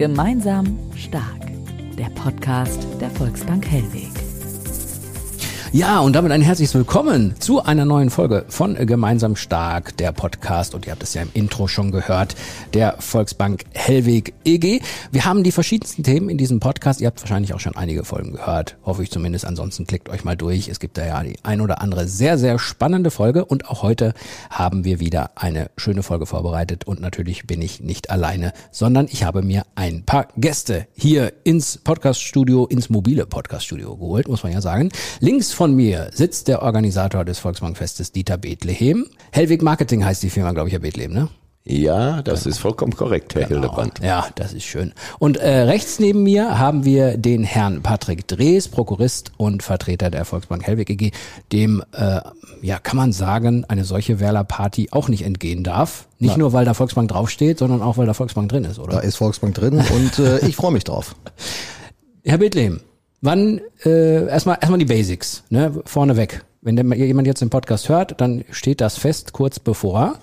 Gemeinsam stark. Der Podcast der Volksbank Hellweg. Ja, und damit ein herzliches Willkommen zu einer neuen Folge von Gemeinsam Stark, der Podcast. Und ihr habt es ja im Intro schon gehört, der Volksbank Hellweg EG. Wir haben die verschiedensten Themen in diesem Podcast. Ihr habt wahrscheinlich auch schon einige Folgen gehört. Hoffe ich zumindest. Ansonsten klickt euch mal durch. Es gibt da ja die ein oder andere sehr, sehr spannende Folge. Und auch heute haben wir wieder eine schöne Folge vorbereitet. Und natürlich bin ich nicht alleine, sondern ich habe mir ein paar Gäste hier ins Podcaststudio, ins mobile Podcaststudio geholt, muss man ja sagen. Links von mir sitzt der Organisator des Volksbankfestes, Dieter Bethlehem. Hellweg Marketing heißt die Firma, glaube ich, ja Bethlehem, ne? Ja, das ist vollkommen korrekt, Herr genau. Hildebrand. Ja, das ist schön. Und äh, rechts neben mir haben wir den Herrn Patrick Drees, Prokurist und Vertreter der Volksbank Hellweg EG, dem, äh, ja, kann man sagen, eine solche Wählerparty auch nicht entgehen darf. Nicht Nein. nur, weil da Volksbank draufsteht, sondern auch, weil da Volksbank drin ist, oder? Da ist Volksbank drin und äh, ich freue mich drauf. Herr Bethlehem, Wann äh, erstmal erstmal die Basics, ne? Vorneweg. Wenn der, jemand jetzt den Podcast hört, dann steht das fest kurz bevor.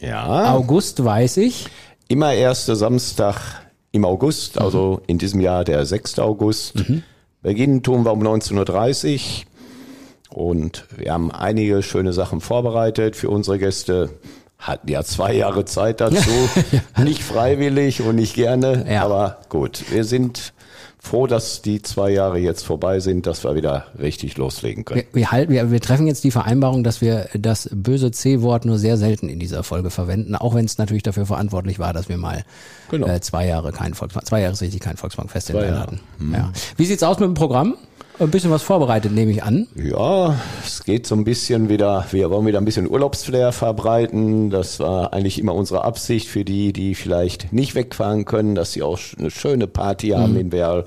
Ja. August weiß ich. Immer erster Samstag im August, mhm. also in diesem Jahr der 6. August. Mhm. Beginnen tun wir um 19.30 Uhr. Und wir haben einige schöne Sachen vorbereitet für unsere Gäste. Hatten ja zwei Jahre Zeit dazu. ja. Nicht freiwillig und nicht gerne. Ja. Aber gut, wir sind froh, dass die zwei Jahre jetzt vorbei sind, dass wir wieder richtig loslegen können. Wir, wir, halten, wir, wir treffen jetzt die Vereinbarung, dass wir das böse C-Wort nur sehr selten in dieser Folge verwenden, auch wenn es natürlich dafür verantwortlich war, dass wir mal genau. äh, zwei Jahre kein Volksbank, zwei Jahre richtig kein Volksbankfest in hatten. Hm. Ja. Wie sieht's aus mit dem Programm? Ein bisschen was vorbereitet, nehme ich an. Ja, es geht so ein bisschen wieder, wir wollen wieder ein bisschen Urlaubsflair verbreiten. Das war eigentlich immer unsere Absicht für die, die vielleicht nicht wegfahren können, dass sie auch eine schöne Party haben mhm. in Werl.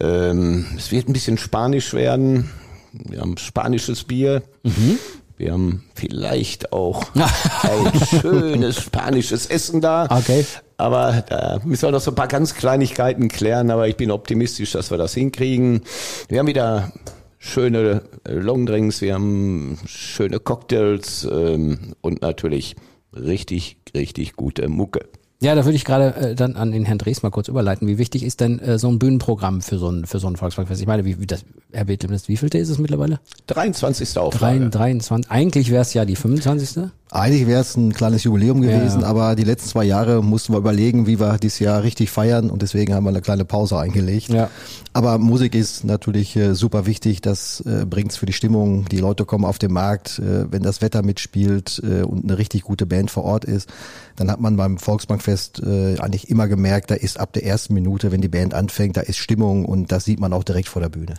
Ähm, es wird ein bisschen spanisch werden. Wir haben spanisches Bier. Mhm. Wir haben vielleicht auch ein schönes spanisches Essen da. Okay. Aber da müssen wir noch so ein paar ganz Kleinigkeiten klären, aber ich bin optimistisch, dass wir das hinkriegen. Wir haben wieder schöne Longdrinks, wir haben schöne Cocktails ähm, und natürlich richtig, richtig gute Mucke. Ja, da würde ich gerade äh, dann an den Herrn Drees mal kurz überleiten. Wie wichtig ist denn äh, so ein Bühnenprogramm für so ein, für so ein Volksbankfest? Ich meine, wie, wie das, Herr Bethlehem, wie vielte ist es mittlerweile? 23. Auflage. 23, eigentlich wäre es ja die 25. Eigentlich wäre es ein kleines Jubiläum gewesen, ja. aber die letzten zwei Jahre mussten wir überlegen, wie wir dieses Jahr richtig feiern und deswegen haben wir eine kleine Pause eingelegt. Ja. Aber Musik ist natürlich äh, super wichtig, das äh, bringt's für die Stimmung. Die Leute kommen auf den Markt, äh, wenn das Wetter mitspielt äh, und eine richtig gute Band vor Ort ist, dann hat man beim Volksbankfest äh, eigentlich immer gemerkt, da ist ab der ersten Minute, wenn die Band anfängt, da ist Stimmung und das sieht man auch direkt vor der Bühne.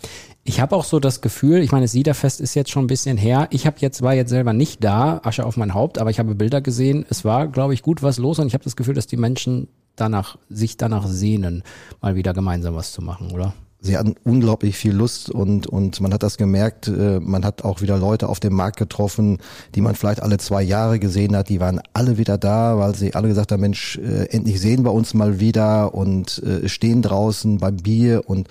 Ich habe auch so das Gefühl, ich meine, das Siederfest ist jetzt schon ein bisschen her. Ich habe jetzt war jetzt selber nicht da, Asche auf mein Haupt, aber ich habe Bilder gesehen. Es war, glaube ich, gut was los und ich habe das Gefühl, dass die Menschen danach sich danach sehnen, mal wieder gemeinsam was zu machen, oder? Sie hatten unglaublich viel Lust und, und man hat das gemerkt, äh, man hat auch wieder Leute auf dem Markt getroffen, die man vielleicht alle zwei Jahre gesehen hat, die waren alle wieder da, weil sie alle gesagt haben, Mensch, äh, endlich sehen wir uns mal wieder und äh, stehen draußen beim Bier und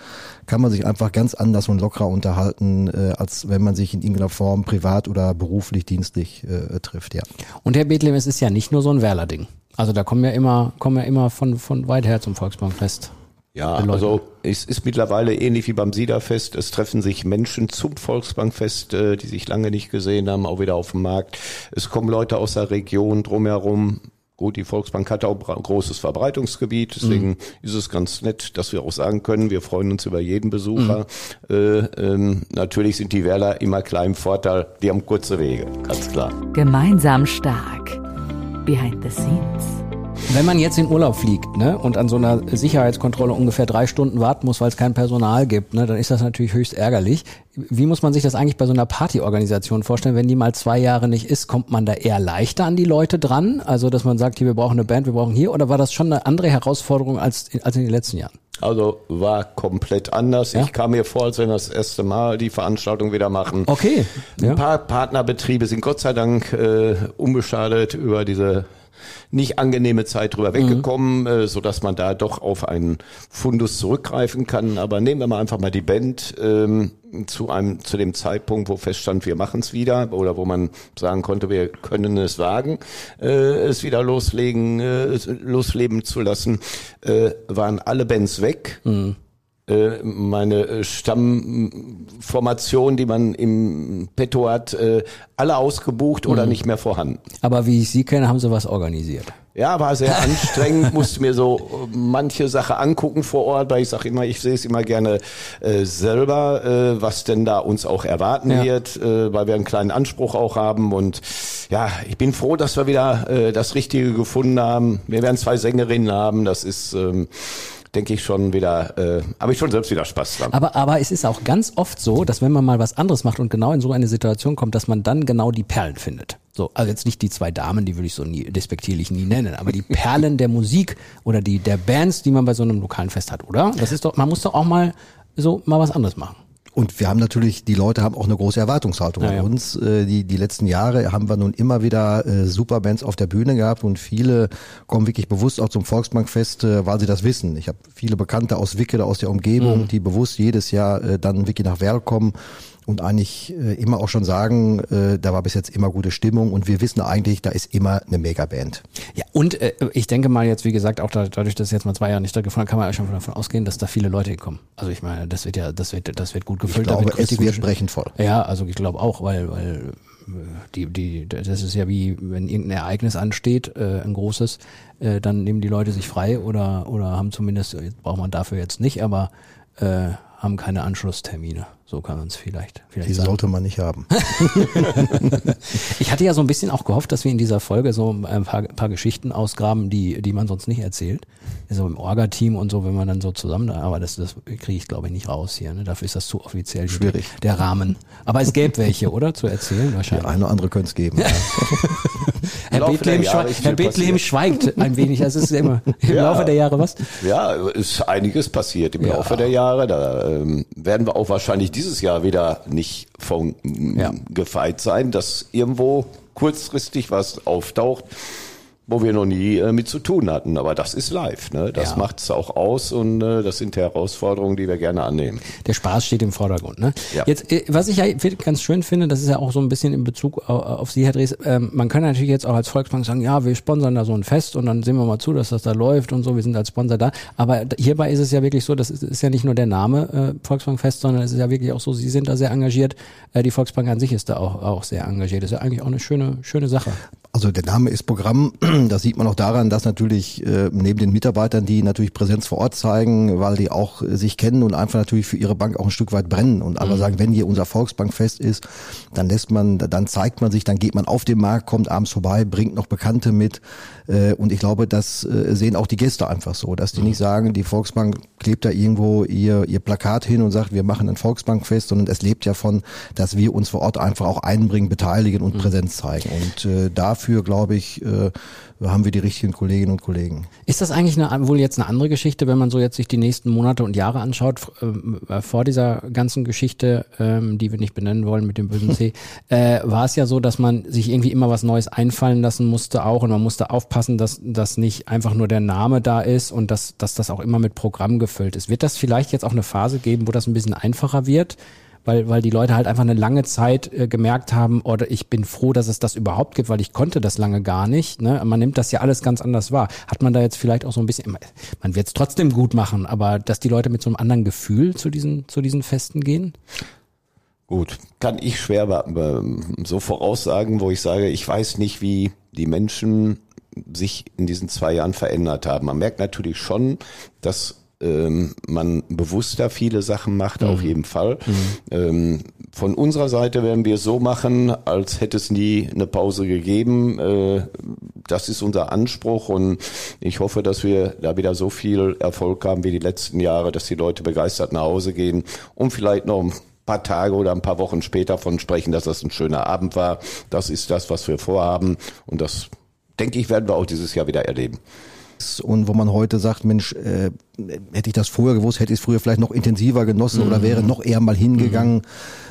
kann man sich einfach ganz anders und lockerer unterhalten, als wenn man sich in irgendeiner Form privat oder beruflich, dienstlich trifft, ja. Und Herr Bethlehem, es ist ja nicht nur so ein Werler-Ding. Also da kommen ja immer, kommen ja immer von, von weit her zum Volksbankfest. Ja, also es ist mittlerweile ähnlich wie beim Siederfest. Es treffen sich Menschen zum Volksbankfest, äh, die sich lange nicht gesehen haben, auch wieder auf dem Markt. Es kommen Leute aus der Region drumherum. Gut, die Volksbank hat auch ein großes Verbreitungsgebiet, deswegen mhm. ist es ganz nett, dass wir auch sagen können, wir freuen uns über jeden Besucher. Mhm. Äh, ähm, natürlich sind die Wähler immer klein im Vorteil, die haben kurze Wege, ganz klar. Gemeinsam stark. Behind the scenes. Wenn man jetzt in Urlaub fliegt ne, und an so einer Sicherheitskontrolle ungefähr drei Stunden warten muss, weil es kein Personal gibt, ne, dann ist das natürlich höchst ärgerlich. Wie muss man sich das eigentlich bei so einer Partyorganisation vorstellen? Wenn die mal zwei Jahre nicht ist, kommt man da eher leichter an die Leute dran? Also, dass man sagt, hier, wir brauchen eine Band, wir brauchen hier? Oder war das schon eine andere Herausforderung als, als in den letzten Jahren? Also war komplett anders. Ja? Ich kam mir vor, als wenn wir das erste Mal die Veranstaltung wieder machen. Okay. Ja. Ein paar Partnerbetriebe sind Gott sei Dank äh, unbeschadet über diese nicht angenehme Zeit drüber weggekommen, mhm. äh, so dass man da doch auf einen Fundus zurückgreifen kann. Aber nehmen wir mal einfach mal die Band ähm, zu einem zu dem Zeitpunkt, wo feststand, wir machen es wieder, oder wo man sagen konnte, wir können es wagen, äh, es wieder loslegen, äh, losleben zu lassen, äh, waren alle Bands weg. Mhm äh, meine äh, Stammformation, die man im Petto hat, äh, alle ausgebucht oder mhm. nicht mehr vorhanden. Aber wie ich Sie kenne, haben Sie was organisiert. Ja, war sehr anstrengend, musste mir so manche Sache angucken vor Ort, weil ich sage immer, ich sehe es immer gerne äh, selber, äh, was denn da uns auch erwarten ja. wird, äh, weil wir einen kleinen Anspruch auch haben und ja, ich bin froh, dass wir wieder äh, das Richtige gefunden haben. Wir werden zwei Sängerinnen haben, das ist ähm, denke ich schon wieder, äh, habe ich schon selbst wieder Spaß dran. Aber, aber es ist auch ganz oft so, dass wenn man mal was anderes macht und genau in so eine Situation kommt, dass man dann genau die Perlen findet. So, also jetzt nicht die zwei Damen, die würde ich so nie despektierlich nie nennen, aber die Perlen der Musik oder die der Bands, die man bei so einem lokalen Fest hat, oder? Das ist doch, man muss doch auch mal so mal was anderes machen. Und wir haben natürlich, die Leute haben auch eine große Erwartungshaltung ja, an uns. Äh, die, die letzten Jahre haben wir nun immer wieder äh, Superbands auf der Bühne gehabt und viele kommen wirklich bewusst auch zum Volksbankfest, äh, weil sie das wissen. Ich habe viele Bekannte aus Wicke, aus der Umgebung, mhm. die bewusst jedes Jahr dann wirklich nach Werl kommen und eigentlich äh, immer auch schon sagen, äh, da war bis jetzt immer gute Stimmung und wir wissen eigentlich, da ist immer eine Megaband. Ja, und äh, ich denke mal jetzt, wie gesagt, auch dadurch, dass jetzt mal zwei Jahre nicht stattgefunden kann man ja schon davon ausgehen, dass da viele Leute hinkommen. Also ich meine, das wird ja, das wird, das wird gut gefüllt. Ich glaube, da wird es wird brechend voll. Ja, also ich glaube auch, weil, weil äh, die, die, das ist ja wie, wenn irgendein Ereignis ansteht, äh, ein großes, äh, dann nehmen die Leute sich frei oder, oder haben zumindest, jetzt braucht man dafür jetzt nicht, aber äh, haben keine Anschlusstermine. So kann man es vielleicht, vielleicht Die sagen. sollte man nicht haben. ich hatte ja so ein bisschen auch gehofft, dass wir in dieser Folge so ein paar, paar Geschichten ausgraben, die, die man sonst nicht erzählt. So im Orga-Team und so, wenn man dann so zusammen, aber das, das kriege ich glaube ich nicht raus hier. Ne? Dafür ist das zu offiziell schwierig. Der Rahmen. Aber es gäbe welche, oder? Zu erzählen wahrscheinlich. Der eine oder andere könnte es geben. Ja. Herr Bethlehem, Jahre Herr Bethlehem schweigt ein wenig. Also es ist immer im ja. Laufe der Jahre was? Ja, ist einiges passiert im ja. Laufe der Jahre. Da ähm, werden wir auch wahrscheinlich dieses Jahr wieder nicht von ja. gefeit sein, dass irgendwo kurzfristig was auftaucht wo wir noch nie äh, mit zu tun hatten. Aber das ist live, ne? Das ja. macht es auch aus und äh, das sind Herausforderungen, die wir gerne annehmen. Der Spaß steht im Vordergrund, ne? Ja. Jetzt, äh, was ich ja ganz schön finde, das ist ja auch so ein bisschen in Bezug auf, auf Sie, Herr Dres, ähm, man kann natürlich jetzt auch als Volksbank sagen, ja, wir sponsern da so ein Fest und dann sehen wir mal zu, dass das da läuft und so, wir sind als Sponsor da. Aber hierbei ist es ja wirklich so, das ist, ist ja nicht nur der Name äh, Volksbankfest, sondern es ist ja wirklich auch so, Sie sind da sehr engagiert. Äh, die Volksbank an sich ist da auch, auch sehr engagiert. Das ist ja eigentlich auch eine schöne, schöne Sache. Also der Name ist Programm. Das sieht man auch daran, dass natürlich äh, neben den Mitarbeitern, die natürlich Präsenz vor Ort zeigen, weil die auch äh, sich kennen und einfach natürlich für ihre Bank auch ein Stück weit brennen und aber mhm. sagen, wenn hier unser Volksbankfest ist, dann lässt man, dann zeigt man sich, dann geht man auf den Markt, kommt abends vorbei, bringt noch Bekannte mit. Äh, und ich glaube, das äh, sehen auch die Gäste einfach so, dass die mhm. nicht sagen, die Volksbank klebt da irgendwo ihr, ihr Plakat hin und sagt, wir machen ein Volksbankfest, sondern es lebt ja von, dass wir uns vor Ort einfach auch einbringen, beteiligen und mhm. Präsenz zeigen. Und äh, dafür glaube ich, äh, haben wir die richtigen Kolleginnen und Kollegen. Ist das eigentlich eine, wohl jetzt eine andere Geschichte, wenn man so jetzt sich die nächsten Monate und Jahre anschaut, äh, vor dieser ganzen Geschichte, ähm, die wir nicht benennen wollen mit dem bösen C, äh, war es ja so, dass man sich irgendwie immer was Neues einfallen lassen musste auch und man musste aufpassen, dass, dass nicht einfach nur der Name da ist und dass, dass das auch immer mit Programm gefüllt ist. Wird das vielleicht jetzt auch eine Phase geben, wo das ein bisschen einfacher wird? weil, weil die Leute halt einfach eine lange Zeit äh, gemerkt haben, oder ich bin froh, dass es das überhaupt gibt, weil ich konnte das lange gar nicht. Ne? Man nimmt das ja alles ganz anders wahr. Hat man da jetzt vielleicht auch so ein bisschen, man wird es trotzdem gut machen, aber dass die Leute mit so einem anderen Gefühl zu diesen, zu diesen Festen gehen? Gut, kann ich schwer so voraussagen, wo ich sage, ich weiß nicht, wie die Menschen sich in diesen zwei Jahren verändert haben. Man merkt natürlich schon, dass ähm, man bewusster viele Sachen macht, mhm. auf jeden Fall. Mhm. Ähm, von unserer Seite werden wir so machen, als hätte es nie eine Pause gegeben. Äh, das ist unser Anspruch und ich hoffe, dass wir da wieder so viel Erfolg haben wie die letzten Jahre, dass die Leute begeistert nach Hause gehen und vielleicht noch ein paar Tage oder ein paar Wochen später von sprechen, dass das ein schöner Abend war. Das ist das, was wir vorhaben und das denke ich, werden wir auch dieses Jahr wieder erleben und wo man heute sagt, Mensch, äh, hätte ich das früher gewusst, hätte ich es früher vielleicht noch intensiver genossen mhm. oder wäre noch eher mal hingegangen.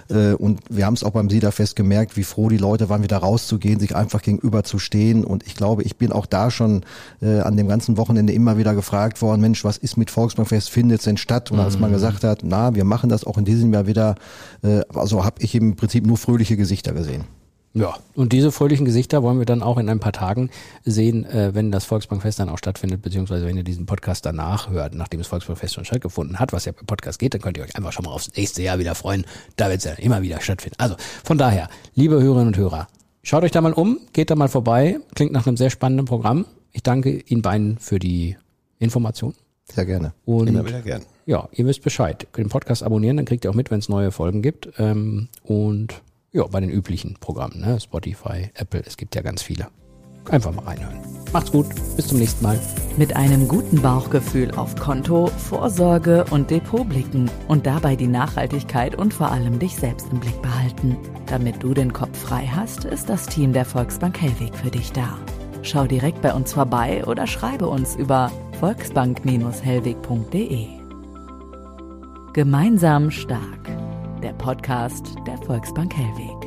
Mhm. Äh, und wir haben es auch beim Siederfest gemerkt, wie froh die Leute waren, wieder rauszugehen, sich einfach gegenüber zu stehen. Und ich glaube, ich bin auch da schon äh, an dem ganzen Wochenende immer wieder gefragt worden, Mensch, was ist mit Volksbankfest, findet es denn statt? Und als man mhm. gesagt hat, na, wir machen das auch in diesem Jahr wieder, äh, also habe ich im Prinzip nur fröhliche Gesichter gesehen. Ja, und diese fröhlichen Gesichter wollen wir dann auch in ein paar Tagen sehen, äh, wenn das Volksbankfest dann auch stattfindet, beziehungsweise wenn ihr diesen Podcast danach hört, nachdem das Volksbankfest schon stattgefunden hat, was ja beim Podcast geht, dann könnt ihr euch einfach schon mal aufs nächste Jahr wieder freuen. Da wird es ja immer wieder stattfinden. Also von daher, liebe Hörerinnen und Hörer, schaut euch da mal um, geht da mal vorbei, klingt nach einem sehr spannenden Programm. Ich danke Ihnen beiden für die Information. Sehr gerne. Und immer wieder gern. Ja, ihr wisst Bescheid. Den Podcast abonnieren, dann kriegt ihr auch mit, wenn es neue Folgen gibt. Ähm, und ja, bei den üblichen Programmen, ne? Spotify, Apple, es gibt ja ganz viele. Einfach mal reinhören. Macht's gut, bis zum nächsten Mal. Mit einem guten Bauchgefühl auf Konto, Vorsorge und Depot blicken und dabei die Nachhaltigkeit und vor allem dich selbst im Blick behalten. Damit du den Kopf frei hast, ist das Team der Volksbank Hellweg für dich da. Schau direkt bei uns vorbei oder schreibe uns über volksbank-hellweg.de. Gemeinsam stark der Podcast der Volksbank Hellweg.